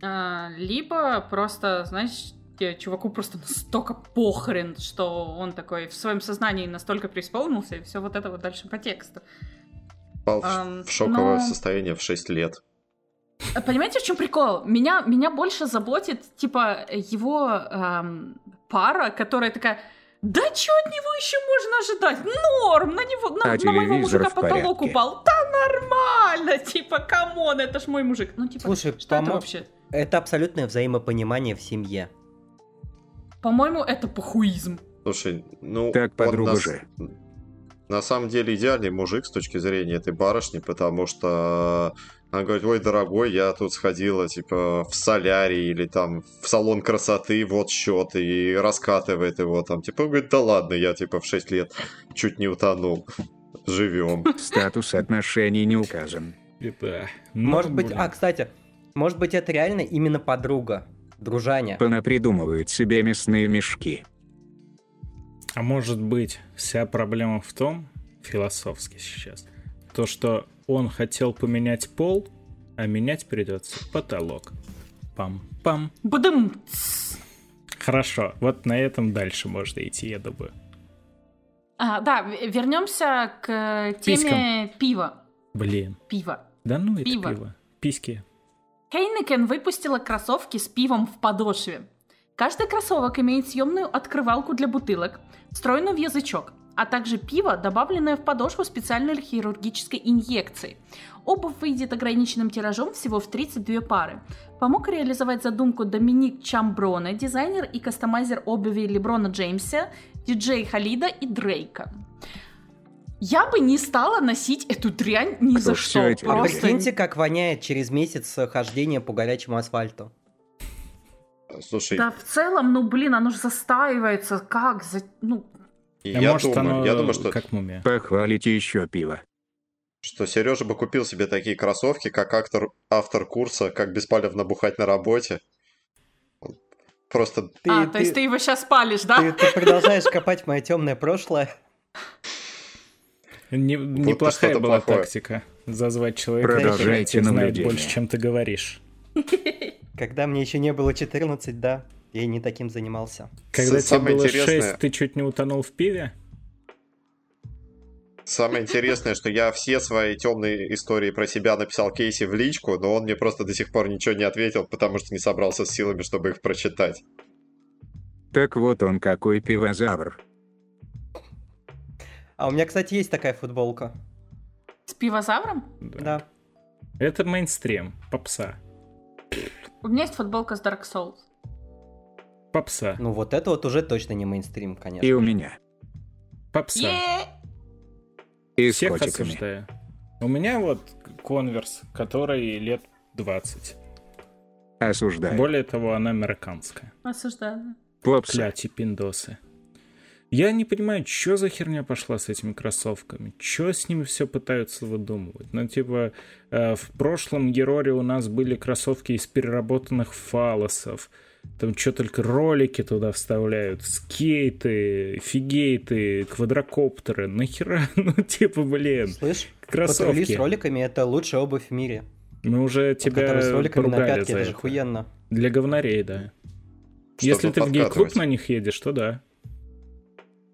А, либо просто, знаешь, те- чуваку просто настолько похрен, что он такой в своем сознании настолько преисполнился, и все вот это вот дальше по тексту. Попал в- Ам, в шоковое но- состояние в 6 лет. А Понимаете, в чем прикол? Меня, меня больше заботит, типа, его эм, пара, которая такая, да что от него еще можно ожидать? Норм, на него, на, А на моего мужика потолок упал. Да нормально, типа, come on, это ж мой мужик. Ну, типа, Слушай, что это вообще? Это абсолютное взаимопонимание в семье. По-моему, это похуизм. Слушай, ну... Так, подруга на, же. на самом деле идеальный мужик с точки зрения этой барышни, потому что она говорит, ой, дорогой, я тут сходила, типа, в солярий или там в салон красоты, вот счет, и раскатывает его там. Типа, он говорит, да ладно, я, типа, в 6 лет чуть не утонул. Живем. Статус отношений не указан. Да. Ну, Может быть, блин. а, кстати, может быть, это реально именно подруга, дружаня. Понапридумывают себе мясные мешки. А может быть, вся проблема в том, философски сейчас, то, что он хотел поменять пол, а менять придется потолок. Пам-пам. Бадым. Хорошо, вот на этом дальше можно идти, я думаю. А, да, вернемся к теме пива. Блин. Пива. Да ну это Пиво. пиво. Письки. Heineken выпустила кроссовки с пивом в подошве. Каждый кроссовок имеет съемную открывалку для бутылок, встроенную в язычок, а также пиво, добавленное в подошву специальной хирургической инъекцией. Обувь выйдет ограниченным тиражом всего в 32 пары. Помог реализовать задумку Доминик Чамброне, дизайнер и кастомайзер обуви Леброна Джеймса, диджей Халида и Дрейка. Я бы не стала носить эту дрянь ни Кто за что. эти А Просто- прикиньте, как воняет через месяц хождения по горячему асфальту. Слушай, Да, в целом, ну блин, оно же застаивается. Как? За... Ну, я, может, думаю, оно я думаю, что, как мумия. Похвалите еще пиво. что Сережа бы купил себе такие кроссовки, как автор, автор курса «Как беспалевно бухать на работе». Просто Ты, а, то есть ты его сейчас палишь, да? ты- ты продолжаешь копать мое темное прошлое. Не- неплохая что-то была плохое. тактика. Зазвать человека, Продолжайте который тебе знает больше, чем ты говоришь. Когда мне еще не было 14, да, я и не таким занимался. Когда тебе самое было интересное- 6, ты чуть не утонул в пиве? самое интересное, что я все свои темные истории про себя написал Кейси в личку, но он мне просто до сих пор ничего не ответил, потому что не собрался с силами, чтобы их прочитать. Так вот он какой пивозавр. А у меня, кстати, есть такая футболка. С пивозавром? Да. Это мейнстрим, попса. У меня есть футболка с Dark Souls. Попса, Ну вот это вот уже точно не мейнстрим, конечно. И у меня. попса. И с Всех котиками. осуждаю. У меня вот конверс, который лет 20. Осуждаю. Более того, она американская. Осуждаю. Плопса. Кляти, пиндосы. Я не понимаю, что за херня пошла с этими кроссовками? Что с ними все пытаются выдумывать? Ну, типа, э, в прошлом Ероре у нас были кроссовки из переработанных фалосов. Там что только ролики туда вставляют, скейты, фигейты, квадрокоптеры. Нахера? Ну, типа, блин, Слышь, кроссовки. с роликами это лучшая обувь в мире. Мы уже Вот тебя которые с роликами на пятке, это же это. хуенно. Для говнарей, да. Чтобы Если ты в гей-клуб на них едешь, то да.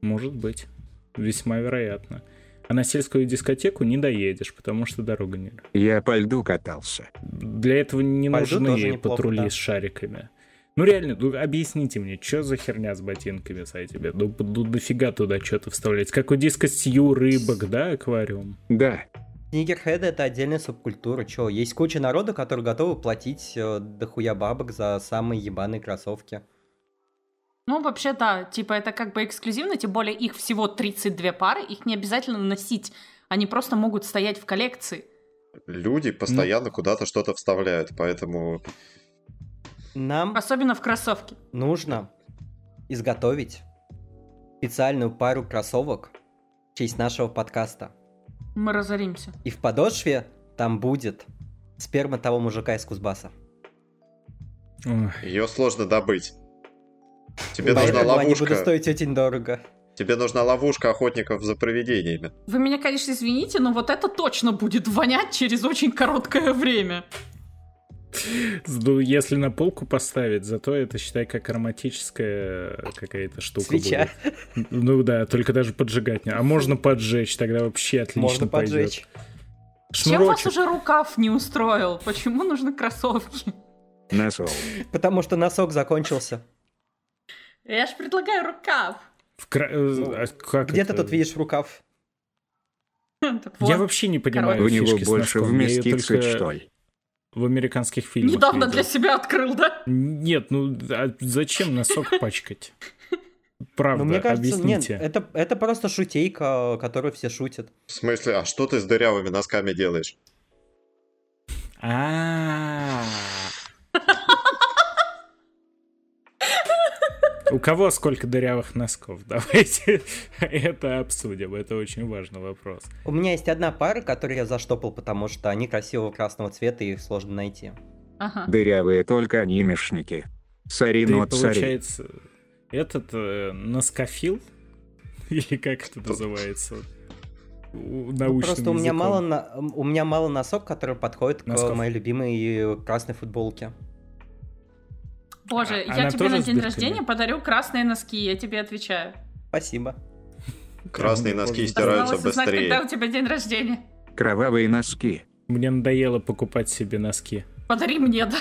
Может быть. Весьма вероятно. А на сельскую дискотеку не доедешь, потому что дорога не... Я по льду катался. Для этого не По нужны неплохо, патрули да. с шариками. Ну реально, ну, объясните мне, что за херня с ботинками с этими? Ну, ну дофига туда что-то вставлять. Как у диска Сью рыбок, да, аквариум? Да. Снигерхеды это отдельная субкультура. Чё, есть куча народа, которые готовы платить э, дохуя бабок за самые ебаные кроссовки. Ну, вообще, да, типа это как бы эксклюзивно, тем более их всего 32 пары, их не обязательно носить. Они просто могут стоять в коллекции. Люди постоянно куда-то что-то вставляют, поэтому Нам Особенно в кроссовке. нужно изготовить специальную пару кроссовок в честь нашего подкаста. Мы разоримся. И в подошве там будет сперма того мужика из Кузбасса. Ее сложно добыть. Тебе Поэтому нужна они будут ловушка. стоить очень дорого. Тебе нужна ловушка охотников за привидениями. Вы меня, конечно, извините, но вот это точно будет вонять через очень короткое время. Ну, если на полку поставить, зато это, считай, как ароматическая какая-то штука Свеча. будет. Ну да, только даже поджигать не. А можно поджечь, тогда вообще отлично Можно пойдет. поджечь. Чем вас Шнурочек. уже рукав не устроил? Почему нужны кроссовки? На сол. Потому что носок закончился. Я ж предлагаю рукав. В кра- а как Где это? ты тут видишь рукав? Так Я вообще не понимаю В него больше вместится, что ли? В американских фильмах Недавно видел. для себя открыл, да? Нет, ну а зачем носок пачкать? Правда, ну, мне кажется, объясните. нет, это, это просто шутейка, которую все шутят. В смысле, а что ты с дырявыми носками делаешь? А. У кого сколько дырявых носков? Давайте это обсудим. Это очень важный вопрос. У меня есть одна пара, которую я заштопал, потому что они красивого красного цвета, и их сложно найти. Ага. Дырявые только анимешники. Нот сари. получается, этот э, носкофил? Или как это называется? Ну, Научным Просто у меня, языком. мало на... у меня мало носок, который подходит к Носков. моей любимой красной футболке. Боже, А- я тебе на день рождения подарю красные носки, я тебе отвечаю. Спасибо. Красные носки стираются Осталось узнать, когда быстрее. у тебя день рождения. Кровавые носки. Мне надоело покупать себе носки. Подари мне, да.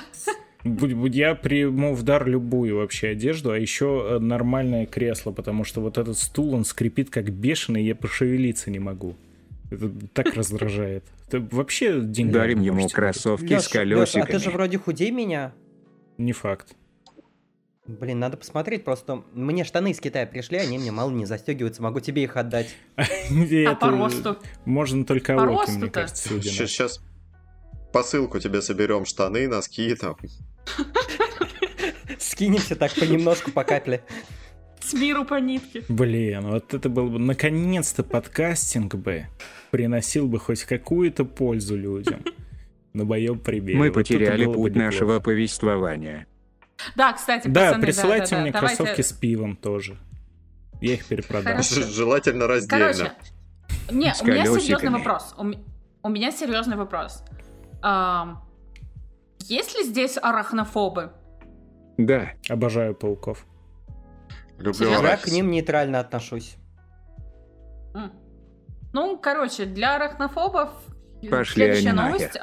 Будь- будь- Я приму в дар любую вообще одежду, а еще э, нормальное кресло, потому что вот этот стул, он скрипит как бешеный, я пошевелиться не могу. Это так раздражает. Это вообще деньгами Дарим ему кроссовки с Лёш, а ты же колесиками. вроде худей меня. Не факт. Блин, надо посмотреть, просто мне штаны из Китая пришли, они мне мало не застегиваются, могу тебе их отдать. А по росту? Можно только Аоки, мне кажется, Сейчас посылку тебе соберем, штаны, носки, там. Скинемся так понемножку, по капле. С миру по нитке. Блин, вот это был бы наконец-то подкастинг бы приносил бы хоть какую-то пользу людям. На моем примере. Мы потеряли путь нашего повествования. Да, кстати, Да, пацаны, присылайте да, да, мне да, кроссовки давайте- с пивом тоже. Я их перепродам. Хорошо. Желательно раздельно. Короче, не, у меня серьезный вопрос. У, ме- у меня серьезный вопрос. Есть ли здесь арахнофобы? Да, Обожаю пауков. Люблю? Я к ним нейтрально отношусь. Ну, короче, для арахнофобов Пошли следующая новость.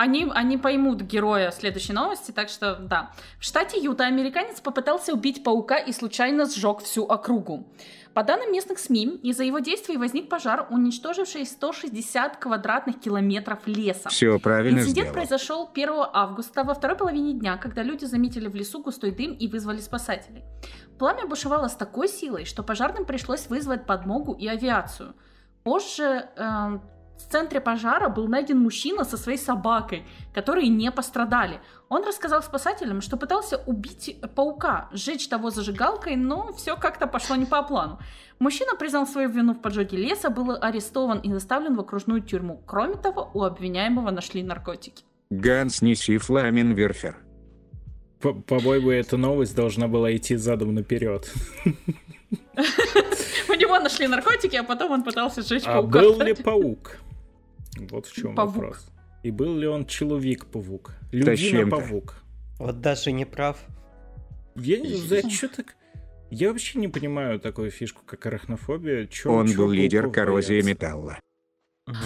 Они, они поймут героя следующей новости, так что да. В штате Юта американец попытался убить паука и случайно сжег всю округу. По данным местных СМИ, из-за его действий возник пожар, уничтоживший 160 квадратных километров леса. все правильно Инцидент сделал. произошел 1 августа во второй половине дня, когда люди заметили в лесу густой дым и вызвали спасателей. Пламя бушевало с такой силой, что пожарным пришлось вызвать подмогу и авиацию. Позже эм, в центре пожара был найден мужчина со своей собакой, которые не пострадали. Он рассказал спасателям, что пытался убить паука, сжечь того зажигалкой, но все как-то пошло не по плану. Мужчина признал свою вину в поджоге леса, был арестован и доставлен в окружную тюрьму. Кроме того, у обвиняемого нашли наркотики. Ганс неси фламенверфер. По- По-моему, эта новость должна была идти задом наперед. У него нашли наркотики, а потом он пытался сжечь А паука. был ли паук? Вот в чем Павук. вопрос. И был ли он человек-павук? Людина-павук. Вот Даша не прав. Я не знаю, что так... Я вообще не понимаю такую фишку, как арахнофобия. Чё- Он чё был лидер коррозии боятся? металла.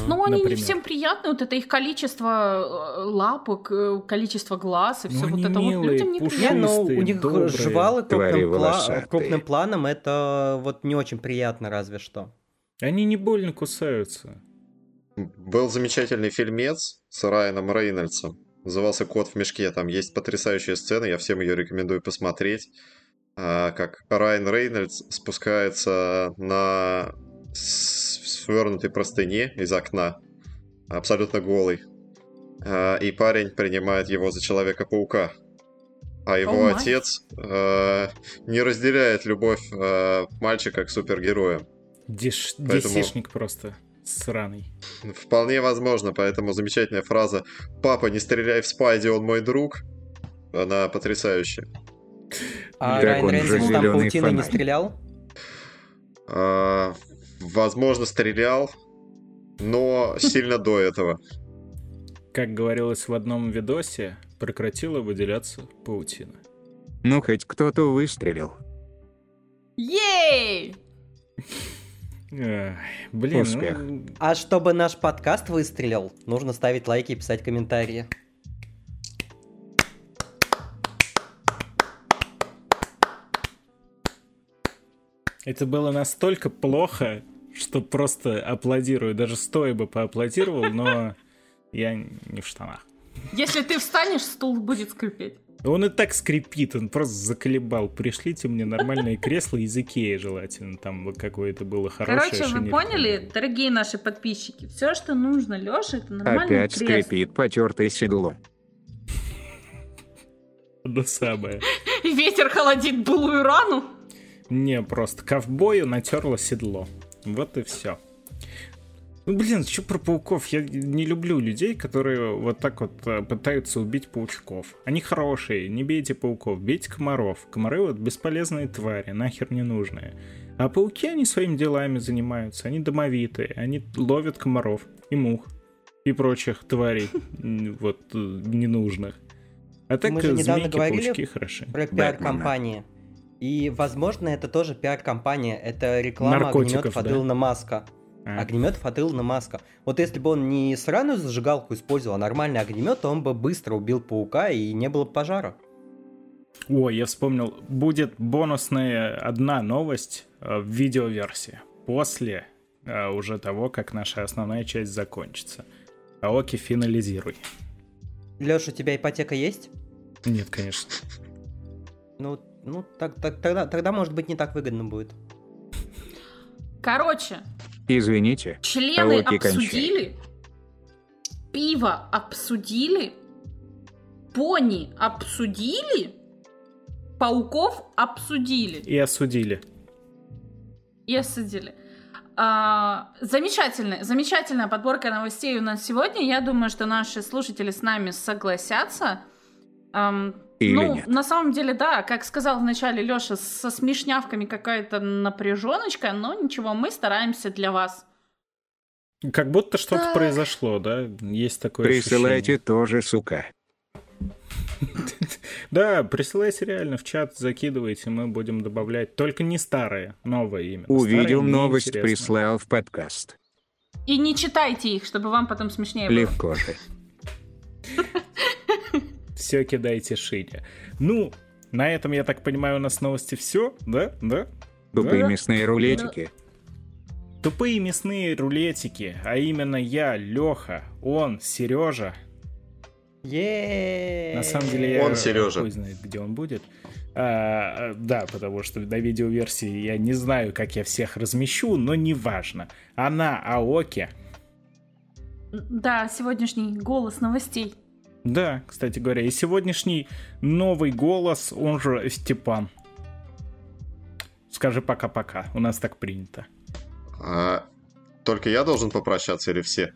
Ну, они не Например. всем приятны, вот это их количество э, лапок, э, количество глаз и Ну, все вот они это вот милые, людям не пушистые. приятно. Не, ну у них добрые, жвалы крупным, пла- крупным планом, это вот не очень приятно разве что. Они не больно кусаются. Был замечательный фильмец с Райаном Рейнольдсом. Назывался «Кот в мешке». Там есть потрясающая сцена, я всем ее рекомендую посмотреть. А, Как Райан Рейнольдс спускается на свернутой простыне из окна, абсолютно голый. А, И парень принимает его за Человека-паука. А его май. отец э, не разделяет любовь э, мальчика к супергероям. Деш... Поэтому- Десишник просто сраный. Вполне возможно, поэтому замечательная фраза «Папа, не стреляй в Спайди, он мой друг». Она потрясающая. А Райан он же Рейнольдс там паутиной не стрелял? А, возможно, стрелял, но сильно до этого. Как говорилось в одном видосе, прекратила выделяться паутина. Ну, хоть кто-то выстрелил. Ей! Эх, блин, Успех. ну, А чтобы наш подкаст выстрелил, нужно ставить лайки и писать комментарии. это было настолько плохо, что просто аплодирую. Даже стоя бы поаплодировал, но я не в штанах. Если ты встанешь, стул будет скрипеть. Он и так скрипит, он просто заколебал. Пришлите мне нормальные кресла из Икеи желательно. Там вот какое-то было хорошее. Короче, вы поняли, дорогие наши подписчики, все, что нужно Лёше, это нормальное Опять кресло. скрипит потертое седло. Да самое. Ветер холодит былую рану. Не, просто ковбою натерло седло. Вот и все. Ну, блин, что про пауков? Я не люблю людей, которые вот так вот э, пытаются убить паучков. Они хорошие, не бейте пауков, бейте комаров. Комары вот бесполезные твари, нахер не нужные. А пауки, они своими делами занимаются, они домовитые, они ловят комаров и мух и прочих тварей вот э, ненужных. А так Мы же недавно говорили паучки хороши. Про пиар-компании. И, возможно, это тоже пиар-компания. Это реклама Наркотиков, да? Илона Маска. А. Огнеметов от Илона Маска. Вот если бы он не сраную зажигалку использовал, а нормальный огнемет, то он бы быстро убил паука и не было бы пожара. Ой, я вспомнил, будет бонусная одна новость э, в видеоверсии после э, уже того, как наша основная часть закончится. Аоки, финализируй. Леша, у тебя ипотека есть? Нет, конечно. Ну, ну так, так- тогда, тогда, может быть, не так выгодно будет. Короче, Извините. члены Аоки, кончай. обсудили, пиво обсудили, пони обсудили, пауков обсудили. И осудили. И осудили. А, замечательная, замечательная подборка новостей у нас сегодня. Я думаю, что наши слушатели с нами согласятся. Ам, Или ну, нет. на самом деле, да, как сказал вначале Леша, со смешнявками какая-то напряженочка, но ничего, мы стараемся для вас. Как будто что-то Так. произошло, да? Есть такое Присылайте ощущение. тоже, сука. Да, присылайте реально в чат, закидывайте, мы будем добавлять. Только не старые, новые именно. Увидел новость, прислал в подкаст. И не читайте их, чтобы вам потом смешнее было. Легко же. Все кидайте шире. Ну, на этом, я так понимаю, у нас новости все, да? Да? Тупые Да. мясные рулетики. Тупые мясные рулетики, а именно я, Леха, он, Сережа. е На самом деле я Он Сережа. хуй знает, где он будет. А, а, да, потому что на видеоверсии я не знаю, как я всех размещу, но неважно. Она Аоки. Да, сегодняшний голос новостей. Да, кстати говоря, и сегодняшний новый голос, он же Степан. Скажи пока-пока, у нас так принято. А, только я должен попрощаться или все?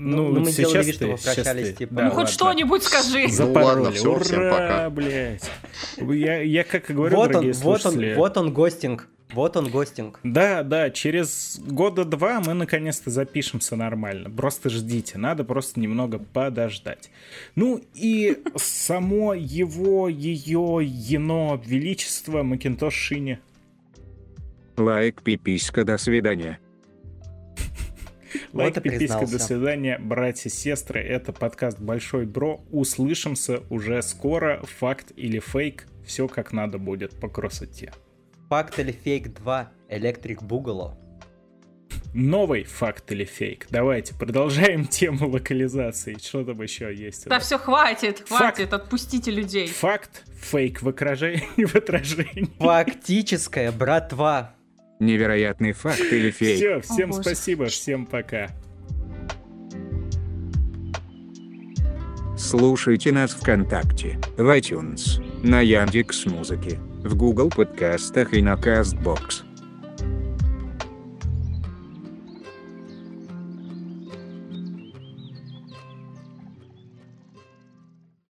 Ну, ну, мы сейчас делали вид, что ты, вы прощались, сейчас ты. типа. Да, ну, хоть что-нибудь скажи. За- Запороли. ладно, всё, Ура, всем пока. блядь. Я, я как и говорю, Вот он, дорогие вот он, слушатели, вот он гостинг. Вот он гостинг. Да, да, через года два мы наконец-то запишемся нормально. Просто ждите, надо просто немного подождать. Ну и само его, ее, ено, величество Макинтош Шини. Лайк, пиписька, до свидания. Лайк, Вот пиписька, до свидания, братья, сестры. Это подкаст Большой Бро. Услышимся уже скоро. Факт или фейк. Все как надо будет по красоте. Факт или фейк 2. Electric Boogaloo. Новый факт или фейк. Давайте продолжаем тему локализации. Что там еще есть? Да нас? все, хватит, Факт. хватит, отпустите людей. Факт, фейк в отражении. В отражении. Фактическая братва. Невероятный факт или фейк. Все, всем боже. спасибо, всем пока. Слушайте нас ВКонтакте, в iTunes, на Яндекс Музыке, в Google подкастах и на Castbox.